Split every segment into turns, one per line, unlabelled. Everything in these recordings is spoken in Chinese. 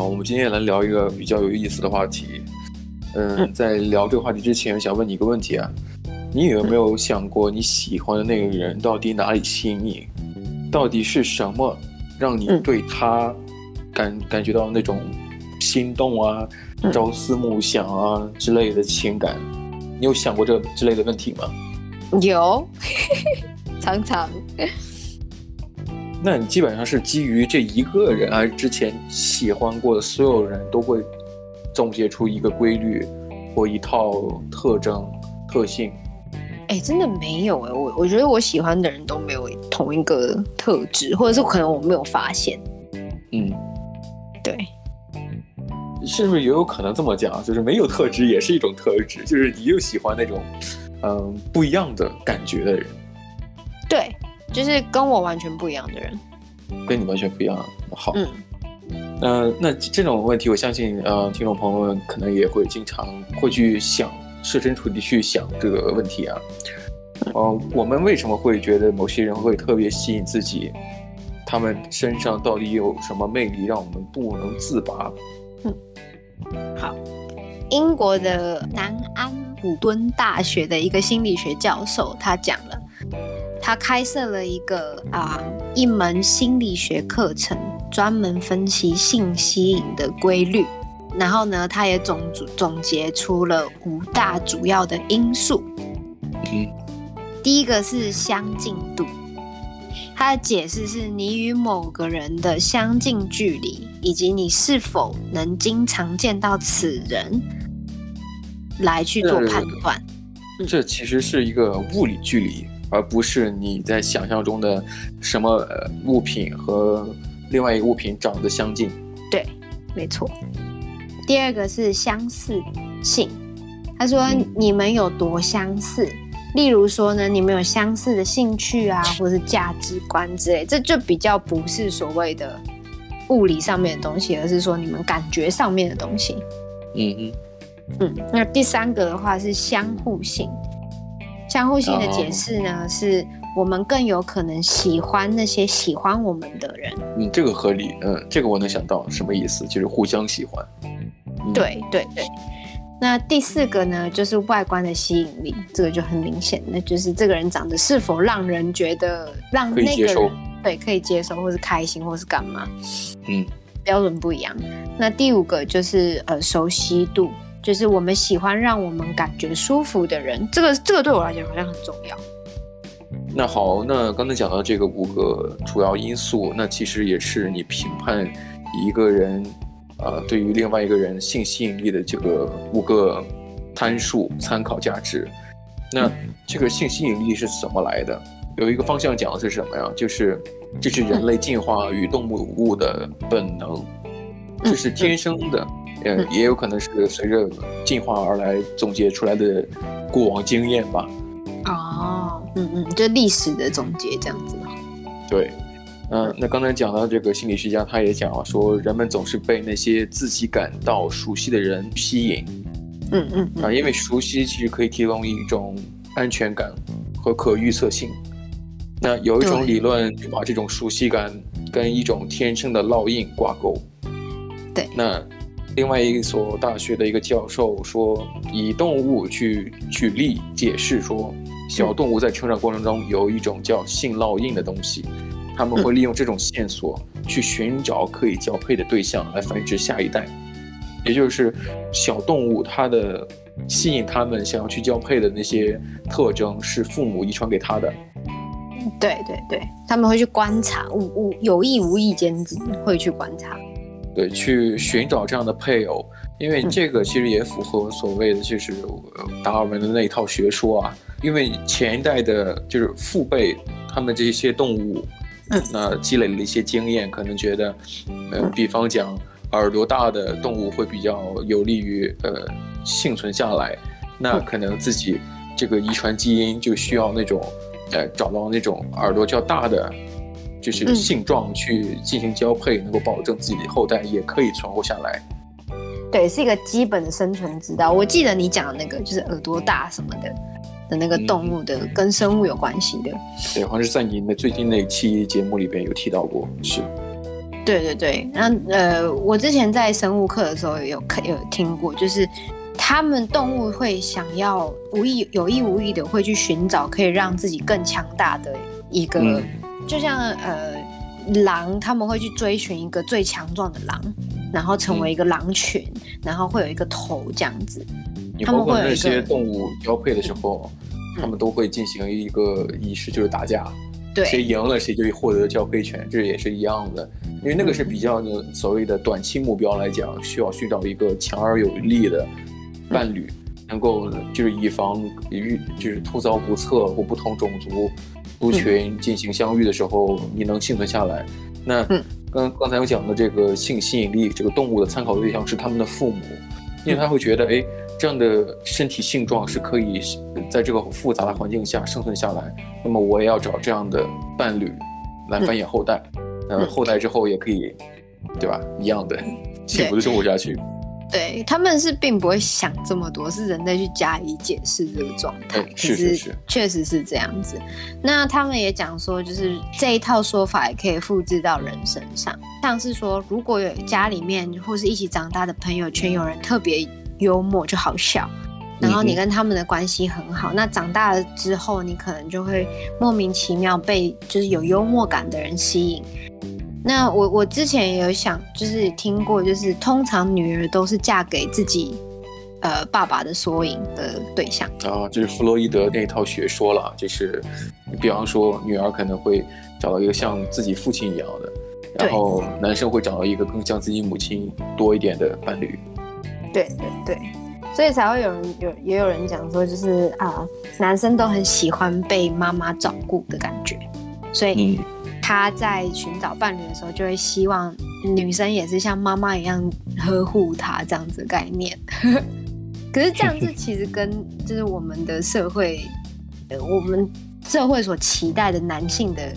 好，我们今天来聊一个比较有意思的话题。嗯，在聊这个话题之前，想问你一个问题啊，你有没有想过你喜欢的那个人到底哪里吸引你？到底是什么让你对他感感觉到那种心动啊、朝思暮想啊之类的情感？你有想过这之类的问题吗？
有，常常。
那你基本上是基于这一个人，还是之前喜欢过的所有人都会总结出一个规律或一套特征特性？
哎，真的没有哎，我我觉得我喜欢的人都没有同一个特质，或者是可能我没有发现。
嗯，
对，
是不是也有可能这么讲？就是没有特质也是一种特质，就是你又喜欢那种嗯不一样的感觉的人。
对。就是跟我完全不一样的人，
跟你完全不一样。好，嗯，呃，那这种问题，我相信，呃，听众朋友们可能也会经常会去想，设身处地去想这个问题啊。嗯、呃，我们为什么会觉得某些人会特别吸引自己？他们身上到底有什么魅力，让我们不能自拔？
嗯，好，英国的南安普敦大学的一个心理学教授，他讲了。他开设了一个啊一门心理学课程，专门分析性吸引的规律。然后呢，他也总总结出了五大主要的因素。嗯，第一个是相近度。他的解释是你与某个人的相近距离，以及你是否能经常见到此人，来去做判断。
这其实是一个物理距离。而不是你在想象中的什么物品和另外一个物品长得相近。
对，没错。第二个是相似性。他说你们有多相似？嗯、例如说呢，你们有相似的兴趣啊，或是价值观之类，这就比较不是所谓的物理上面的东西，而是说你们感觉上面的东西。
嗯嗯。
嗯，那第三个的话是相互性。相互性的解释呢，是我们更有可能喜欢那些喜欢我们的人。
嗯，这个合理。嗯，这个我能想到什么意思，就是互相喜欢。
嗯、对对对。那第四个呢，就是外观的吸引力，这个就很明显，那就是这个人长得是否让人觉得让那个人对可以接受，或是开心，或是干嘛。
嗯，
标准不一样。那第五个就是呃熟悉度。就是我们喜欢让我们感觉舒服的人，这个这个对我来讲好像很重要。
那好，那刚才讲到这个五个主要因素，那其实也是你评判一个人，呃，对于另外一个人性吸引力的这个五个参数参考价值。那这个性吸引力是怎么来的？有一个方向讲的是什么呀？就是这是人类进化与动物的本能，这是天生的。呃，也有可能是随着进化而来总结出来的过往经验吧。
哦，嗯嗯，就历史的总结这样子。
对，嗯、呃，那刚才讲到这个心理学家，他也讲了说，人们总是被那些自己感到熟悉的人吸引。
嗯嗯，
啊，因为熟悉其实可以提供一种安全感和可预测性。那有一种理论就把这种熟悉感跟一种天生的烙印挂钩。
对，
那。另外一所大学的一个教授说，以动物去举例解释说，小动物在成长过程中有一种叫性烙印的东西，他们会利用这种线索去寻找可以交配的对象来繁殖下一代，也就是小动物它的吸引他们想要去交配的那些特征是父母遗传给他的。
对对对，他们会去观察，无无有意无意间会去观察。
对，去寻找这样的配偶，因为这个其实也符合所谓的就是达尔文的那一套学说啊。因为前一代的就是父辈，他们这些动物，嗯，那积累了一些经验，可能觉得，呃，比方讲耳朵大的动物会比较有利于呃幸存下来，那可能自己这个遗传基因就需要那种，呃，找到那种耳朵较大的。就是性状去进行交配，能够保证自己的后代也可以存活下来。
对，是一个基本的生存之道。我记得你讲的那个，就是耳朵大什么的的那个动物的，跟生物有关系的。
对，好像是在您的最近那一期节目里边有提到过。是。
对对对，那呃，我之前在生物课的时候有有听过，就是他们动物会想要无意有意无意的会去寻找可以让自己更强大的一个，嗯、就像呃狼，他们会去追寻一个最强壮的狼，然后成为一个狼群，嗯、然后会有一个头这样子。你包括
那些动物交配的时候，嗯、他们都会进行一个仪式，就是打架。
对，
谁赢了谁就获得交配权，这也是一样的。因为那个是比较的所谓的短期目标来讲，需要寻找一个强而有力的伴侣，能够就是以防遇就是突遭不测或不同种族族群进行相遇的时候，你能幸存下来。那刚刚才我讲的这个性吸引力，这个动物的参考对象是他们的父母，因为他会觉得，哎，这样的身体性状是可以在这个复杂的环境下生存下来，那么我也要找这样的伴侣来繁衍后代。呃，后代之后也可以，对吧？一样的幸福的生活下去。
对，他们是并不会想这么多，是人类去加以解释这个状态。
是是是，
确实是这样子。那他们也讲说，就是这一套说法也可以复制到人身上，像是说，如果有家里面或是一起长大的朋友圈有人特别幽默就好笑，然后你跟他们的关系很好，嗯、那长大了之后，你可能就会莫名其妙被就是有幽默感的人吸引。那我我之前也有想，就是听过，就是通常女儿都是嫁给自己，呃，爸爸的缩影的对象
啊，就是弗洛伊德那一套学说了，就是，比方说女儿可能会找到一个像自己父亲一样的，然后男生会找到一个更像自己母亲多一点的伴侣。
对对对，所以才会有人有也有人讲说，就是啊，男生都很喜欢被妈妈照顾的感觉，所以。嗯他在寻找伴侣的时候，就会希望女生也是像妈妈一样呵护他这样子的概念。可是这样子其实跟就是我们的社会，呃，我们社会所期待的男性的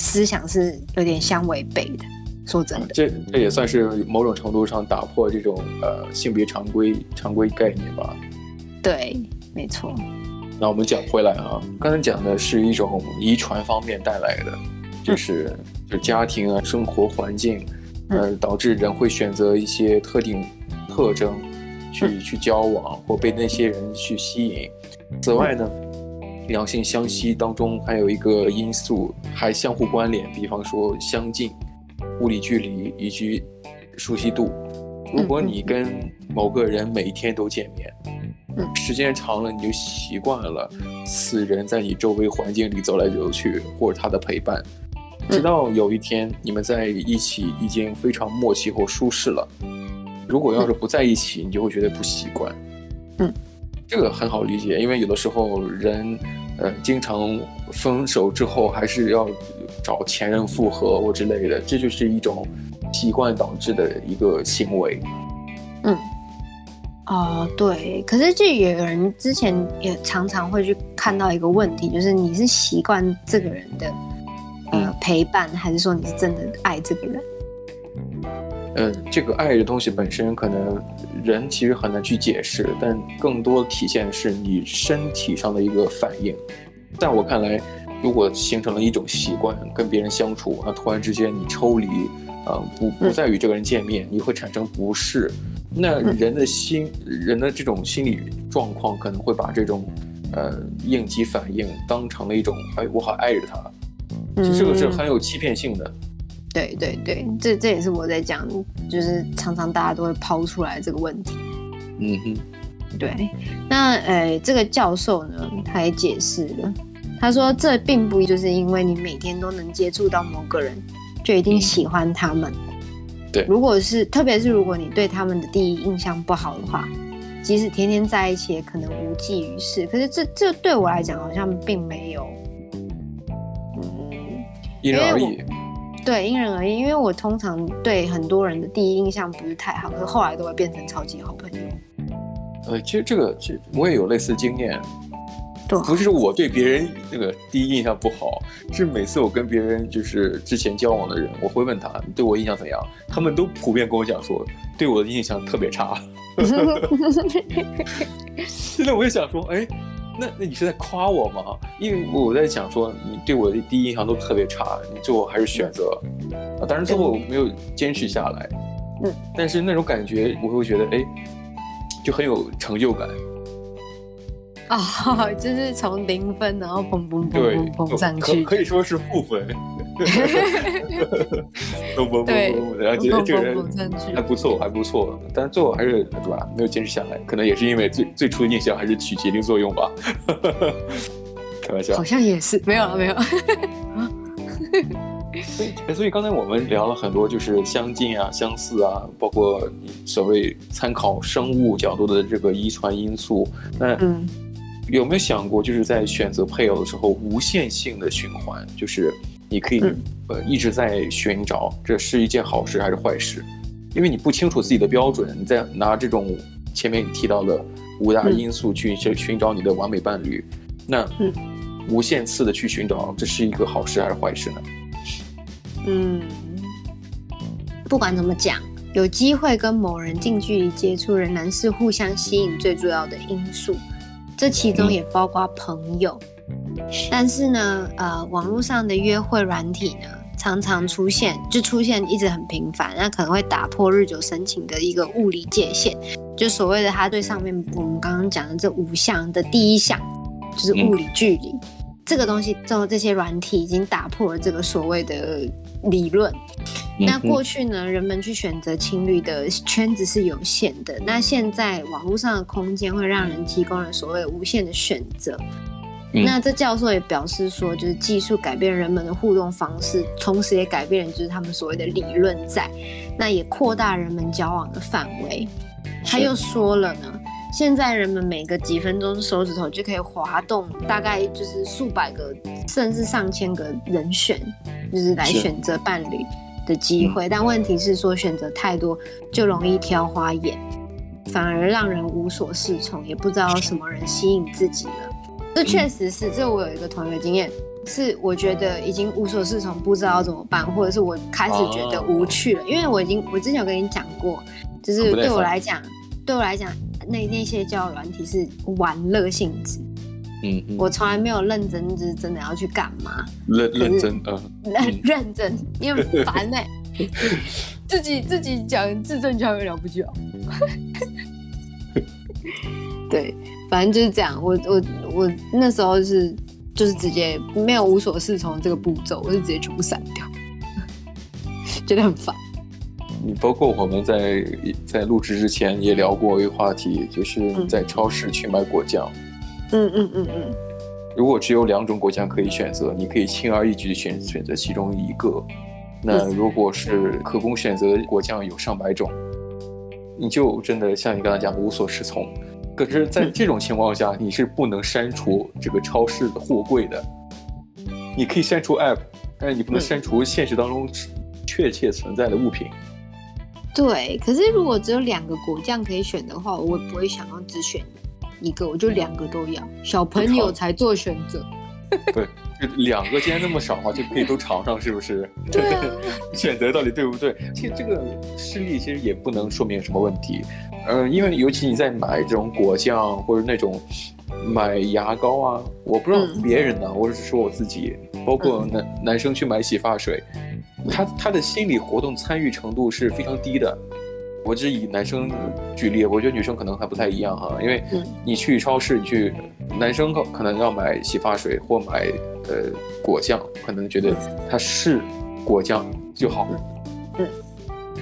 思想是有点相违背的。说真的，
这这也算是某种程度上打破这种呃性别常规常规概念吧。
对，没错。
那我们讲回来啊，刚才讲的是一种遗传方面带来的。就是，就家庭啊，生活环境，呃，导致人会选择一些特定特征，去去交往或被那些人去吸引。此外呢，两性相吸当中还有一个因素还相互关联，比方说相近、物理距离以及熟悉度。如果你跟某个人每天都见面，时间长了你就习惯了此人在你周围环境里走来走去，或者他的陪伴。直到有一天你们在一起已经非常默契或舒适了，如果要是不在一起，你就会觉得不习惯。
嗯，
这个很好理解，因为有的时候人，呃，经常分手之后还是要找前任复合或之类的，这就是一种习惯导致的一个行为。
嗯，哦，对，可是这也有人之前也常常会去看到一个问题，就是你是习惯这个人的。呃，陪伴还是说你是真的爱这个人？
嗯，这个爱的东西本身可能人其实很难去解释，但更多的体现是你身体上的一个反应。在我看来，如果形成了一种习惯，跟别人相处，啊，突然之间你抽离，啊，不不再与这个人见面，你会产生不适。那人的心，人的这种心理状况可能会把这种呃应激反应当成了一种，哎，我好爱着他。其实这个是很有欺骗性的。嗯，
对对对，这这也是我在讲，就是常常大家都会抛出来这个问题。
嗯哼，
对。那呃，这个教授呢，他也解释了，他说这并不就是因为你每天都能接触到某个人，就一定喜欢他们。
嗯、对，
如果是特别是如果你对他们的第一印象不好的话，即使天天在一起，也可能无济于事。可是这这对我来讲好像并没有。
因人而异，
对，因人而异。因为我通常对很多人的第一印象不是太好，可是后来都会变成超级好朋友。
呃，其实这个，这我也有类似经验。
对，
不是我对别人那个第一印象不好，是每次我跟别人就是之前交往的人，我会问他对我印象怎样，他们都普遍跟我讲说对我的印象特别差。现在我也想说，哎。那那你是在夸我吗？因为我在想说你对我的第一印象都特别差，你最后还是选择，啊，当然最后没有坚持下来，嗯，但是那种感觉我会觉得哎，就很有成就感。
啊、哦，就是从零分，然后砰砰砰 砰砰上去，
可可以说是负分。砰砰砰砰，然后觉得这个人还不错，还不错，但是最后还是对吧？没有坚持下来，可能也是因为最最初的印象还是起决定作用吧。开玩笑，
好像也是没有了，没有。
所以，所以刚才我们聊了很多，就是相近啊、相似啊，包括所谓参考生物角度的这个遗传因素。那嗯。有没有想过，就是在选择配偶的时候，无限性的循环，就是你可以呃一直在寻找，这是一件好事还是坏事？因为你不清楚自己的标准，你在拿这种前面你提到的五大因素去去寻找你的完美伴侣，那无限次的去寻找，这是一个好事还是坏事呢？
嗯，不管怎么讲，有机会跟某人近距离接触，仍然是互相吸引最重要的因素。这其中也包括朋友，但是呢，呃，网络上的约会软体呢，常常出现，就出现一直很频繁，那可能会打破日久生情的一个物理界限，就所谓的他对上面我们刚刚讲的这五项的第一项，就是物理距离，嗯、这个东西，之后这些软体已经打破了这个所谓的理论。那过去呢，人们去选择情侣的圈子是有限的。那现在网络上的空间会让人提供了所谓无限的选择。那这教授也表示说，就是技术改变人们的互动方式，同时也改变了就是他们所谓的理论在。那也扩大人们交往的范围。他又说了呢，现在人们每隔几分钟手指头就可以滑动，大概就是数百个甚至上千个人选，就是来选择伴侣。的机会，但问题是说选择太多就容易挑花眼，反而让人无所适从，也不知道什么人吸引自己了。这确实是，这我有一个同学经验，是我觉得已经无所适从，不知道怎么办，或者是我开始觉得无趣了，因为我已经我之前有跟你讲过，就是对我来讲，对我来讲，那那些交友软体是玩乐性质。嗯，我从来没有认真，就是真的要去干嘛？
认认真，啊，
认认真，你很烦 哎，自己自己讲字正腔圆了不起哦。对，反正就是这样。我我我那时候是就是直接没有无所适从这个步骤，我就直接全部删掉，觉得很烦。
你包括我们在在录制之前也聊过一个话题，就是在超市去买果酱。
嗯嗯嗯嗯，
如果只有两种果酱可以选择，你可以轻而易举选选择其中一个。那如果是可供选择的果酱有上百种，你就真的像你刚才讲的无所适从。可是，在这种情况下，你是不能删除这个超市的货柜的。你可以删除 App，但是你不能删除现实当中确切存在的物品。
对，可是如果只有两个果酱可以选的话，我不会想要只选。一个我就两个都要，小朋友才做选择。
对，两个既然那么少的话，就可以都尝尝，是不是？
对啊。
选择到底对不对？其实这个事例其实也不能说明什么问题。嗯、呃，因为尤其你在买这种果酱或者那种买牙膏啊，我不知道别人呢，嗯、我只是说我自己，包括男、嗯、男生去买洗发水，他他的心理活动参与程度是非常低的。我只以男生举例，我觉得女生可能还不太一样哈，因为你去超市，你去男生可可能要买洗发水或买呃果酱，可能觉得它是果酱就好，嗯，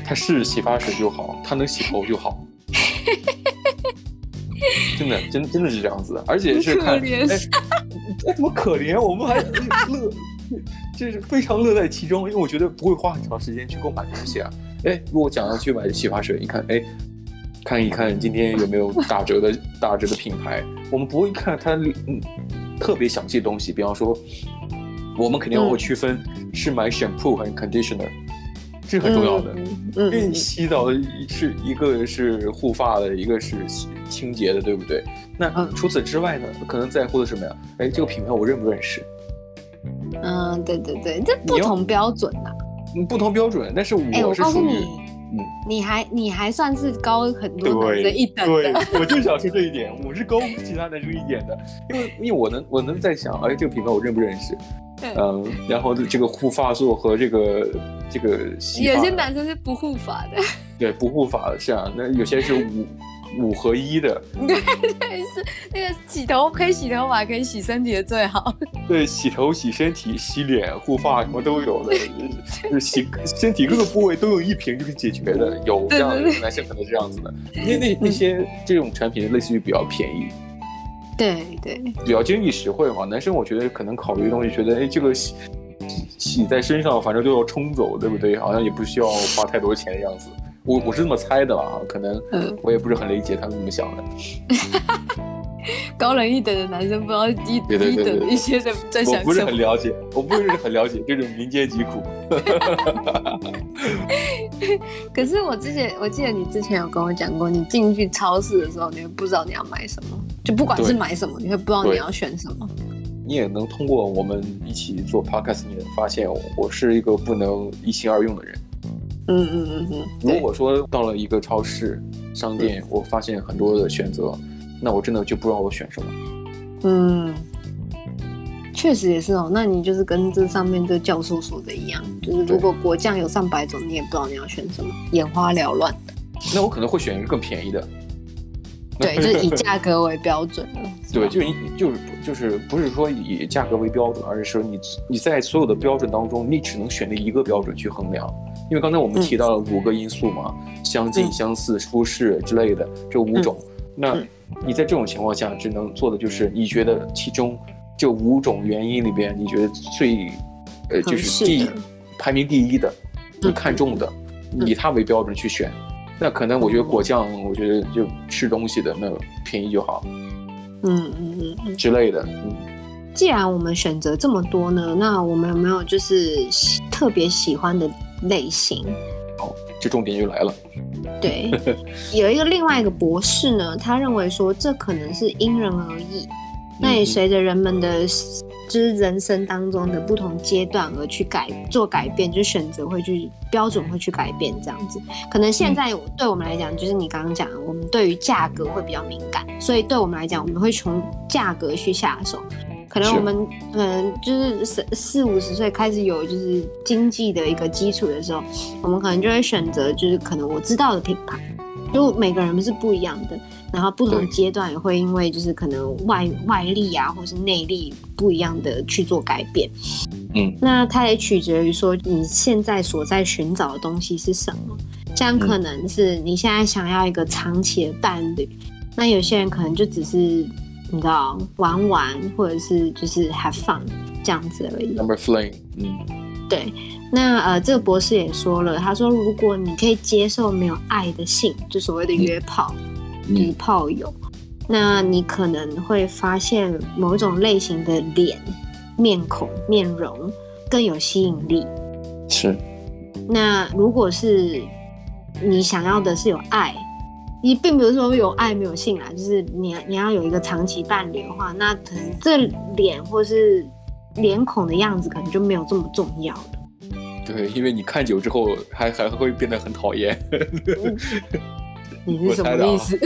它是洗发水就好，它能洗头就好，真的真真的是这样子，而且是看哎哎怎么可怜，我们还 乐，就是非常乐在其中，因为我觉得不会花很长时间去购买东西啊。哎，如果想要去买洗发水，你看，哎，看一看今天有没有打折的打折的品牌。我们不会看它嗯特别详细的东西，比方说，我们肯定要会区分是买 shampoo 还是 conditioner，这是很重要的。因为你洗澡的是一个是护发的，一个是清洁的，对不对？那除此之外呢，可能在乎的是什么呀？哎，这个品牌我认不认识？
嗯，对对对，这不同标准呐、啊。
不同标准，但是我是属于嗯，
你还你还算是高很多男生一等
对，对，我就想说这一点，我是高其他男生一点的，因为因为我能我能在想，哎，这个品牌我认不认识？嗯，然后这个护发素和这个这个洗发，
有些男生是不护发的，
对，不护发的是啊，那有些是五五合一的，
对对是那个洗头可以洗头发，可以洗身体的最好，
对，洗头、洗身体、洗脸、护发什么都有的，就是洗身体各个部位都有一瓶就可以解决的，有这样的男生可能这样子的，因为那那些这种产品类似于比较便宜。
对对，
比较经济实惠嘛。男生我觉得可能考虑的东西，觉得哎，这个洗洗在身上，反正都要冲走，对不对？好像也不需要花太多钱的样子。我我是这么猜的啊，可能我也不是很理解他们怎么想的。
高人一等的男生不知道低低等一些的在想什么。
我不是很了解，我不是很了解这种民间疾苦。
可是我之前我记得你之前有跟我讲过，你进去超市的时候，你会不知道你要买什么。就不管是买什么，你会不知道你要选什么。
你也能通过我们一起做 podcast，你能发现我是一个不能一心二用的人。
嗯嗯嗯嗯。
如果说到了一个超市、商店，我发现很多的选择，那我真的就不知道我选什么。
嗯，确实也是哦。那你就是跟这上面这教授说的一样，就是如果果酱有上百种，你也不知道你要选什么，眼花缭乱。
那我可能会选一个更便宜的。
对，就是以价格为标准的。
对，就是你就是就是不是说以价格为标准，而是说你你在所有的标准当中，你只能选择一个标准去衡量。因为刚才我们提到了五个因素嘛，嗯、相近、相似、舒适之类的这五种。嗯、那你在这种情况下，只能做的就是你觉得其中这五种原因里边，你觉得最呃就是第一排名第一的，你看中的，嗯、以它为标准去选。那可能我觉得果酱，我觉得就吃东西的那便宜就好，
嗯嗯嗯嗯。
之类的。嗯，
既然我们选择这么多呢，那我们有没有就是特别喜欢的类型？
好，这重点就来了。
对，有一个另外一个博士呢，他认为说这可能是因人而异，那也随着人们的。就是人生当中的不同阶段而去改做改变，就选择会去标准会去改变这样子。可能现在对我们来讲，就是你刚刚讲的，我们对于价格会比较敏感，所以对我们来讲，我们会从价格去下手。可能我们可能就是四四五十岁开始有就是经济的一个基础的时候，我们可能就会选择就是可能我知道的品牌，就每个人是不一样的。然后不同阶段也会因为就是可能外外力啊，或是内力不一样的去做改变。
嗯，
那它也取决于说你现在所在寻找的东西是什么。像可能是你现在想要一个长期的伴侣，嗯、那有些人可能就只是你知道玩玩，或者是就是 have fun 这样子而已。
Number flame，嗯，
对。那呃，这个博士也说了，他说如果你可以接受没有爱的性，就所谓的约炮。嗯就是炮友，那你可能会发现某一种类型的脸、面孔、面容更有吸引力。
是。
那如果是你想要的是有爱，你并不是说有爱没有性啊，就是你你要有一个长期伴侣的话，那可能这脸或是脸孔的样子可能就没有这么重要了。
对，因为你看久之后还还会变得很讨厌。
你是什么意思？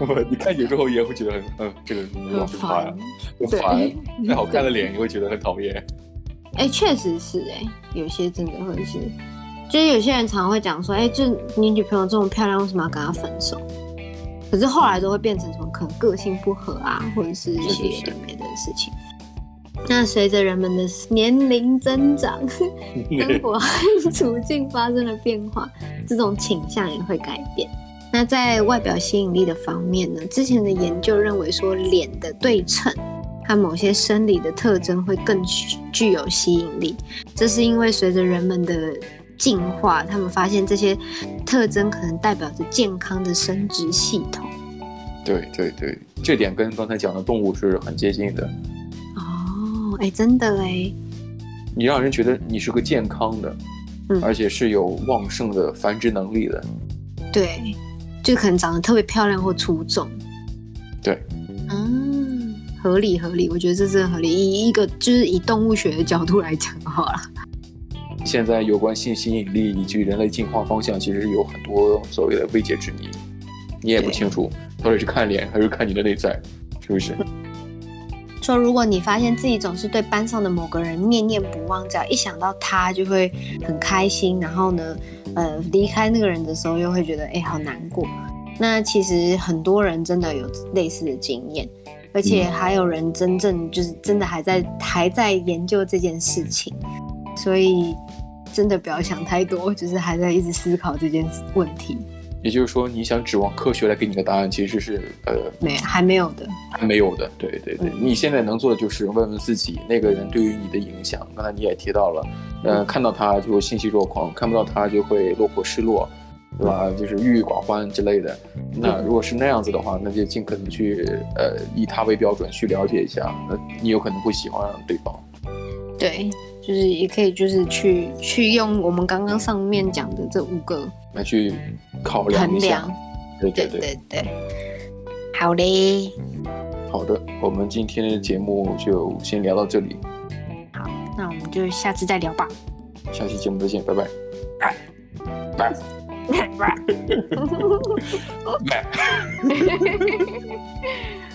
我 你看久之后也会觉得很嗯，这个老可怕呀，很烦。太好看的脸你会觉得很讨厌。
哎，确实是哎、欸，有些真的会是，就是有些人常常会讲说，哎，就你女朋友这么漂亮，为什么要跟她分手？可是后来都会变成什么可能个性不合啊，或者是一些没的事情。那随着人们的年龄增长，生活和处境发生了变化，这种倾向也会改变。那在外表吸引力的方面呢？之前的研究认为说，脸的对称和某些生理的特征会更具有吸引力。这是因为随着人们的进化，他们发现这些特征可能代表着健康的生殖系统。
对对对，这点跟刚才讲的动物是很接近的。
哦，哎，真的哎，
你让人觉得你是个健康的，嗯，而且是有旺盛的繁殖能力的。
对。就可能长得特别漂亮或出众，
对，
嗯，合理合理，我觉得这是合理。以一个就是以动物学的角度来讲的话，
现在有关性吸引力以及人类进化方向，其实是有很多所谓的未解之谜，你也不清楚到底是看脸还是看你的内在，是不是？
说如果你发现自己总是对班上的某个人念念不忘，只要一想到他就会很开心，然后呢，呃，离开那个人的时候又会觉得哎，好难过。那其实很多人真的有类似的经验，而且还有人真正就是真的还在还在研究这件事情，所以真的不要想太多，就是还在一直思考这件问题。
也就是说，你想指望科学来给你个答案，其实是呃，
没还没有的，
还没有的。对对对，嗯、你现在能做的就是问问自己，那个人对于你的影响。刚才你也提到了，呃，看到他就会欣喜若狂，看不到他就会落魄失落。对吧？就是郁郁寡欢之类的。那如果是那样子的话，那就尽可能去呃以他为标准去了解一下。那你有可能会喜欢对方。
对，就是也可以就是去去用我们刚刚上面讲的这五个
来去考量一下。对对对
对对。好嘞。
好的，我们今天的节目就先聊到这里。
好，那我们就下次再聊吧。
下期节目再见，拜拜。拜拜。
哈哈哈哈哈！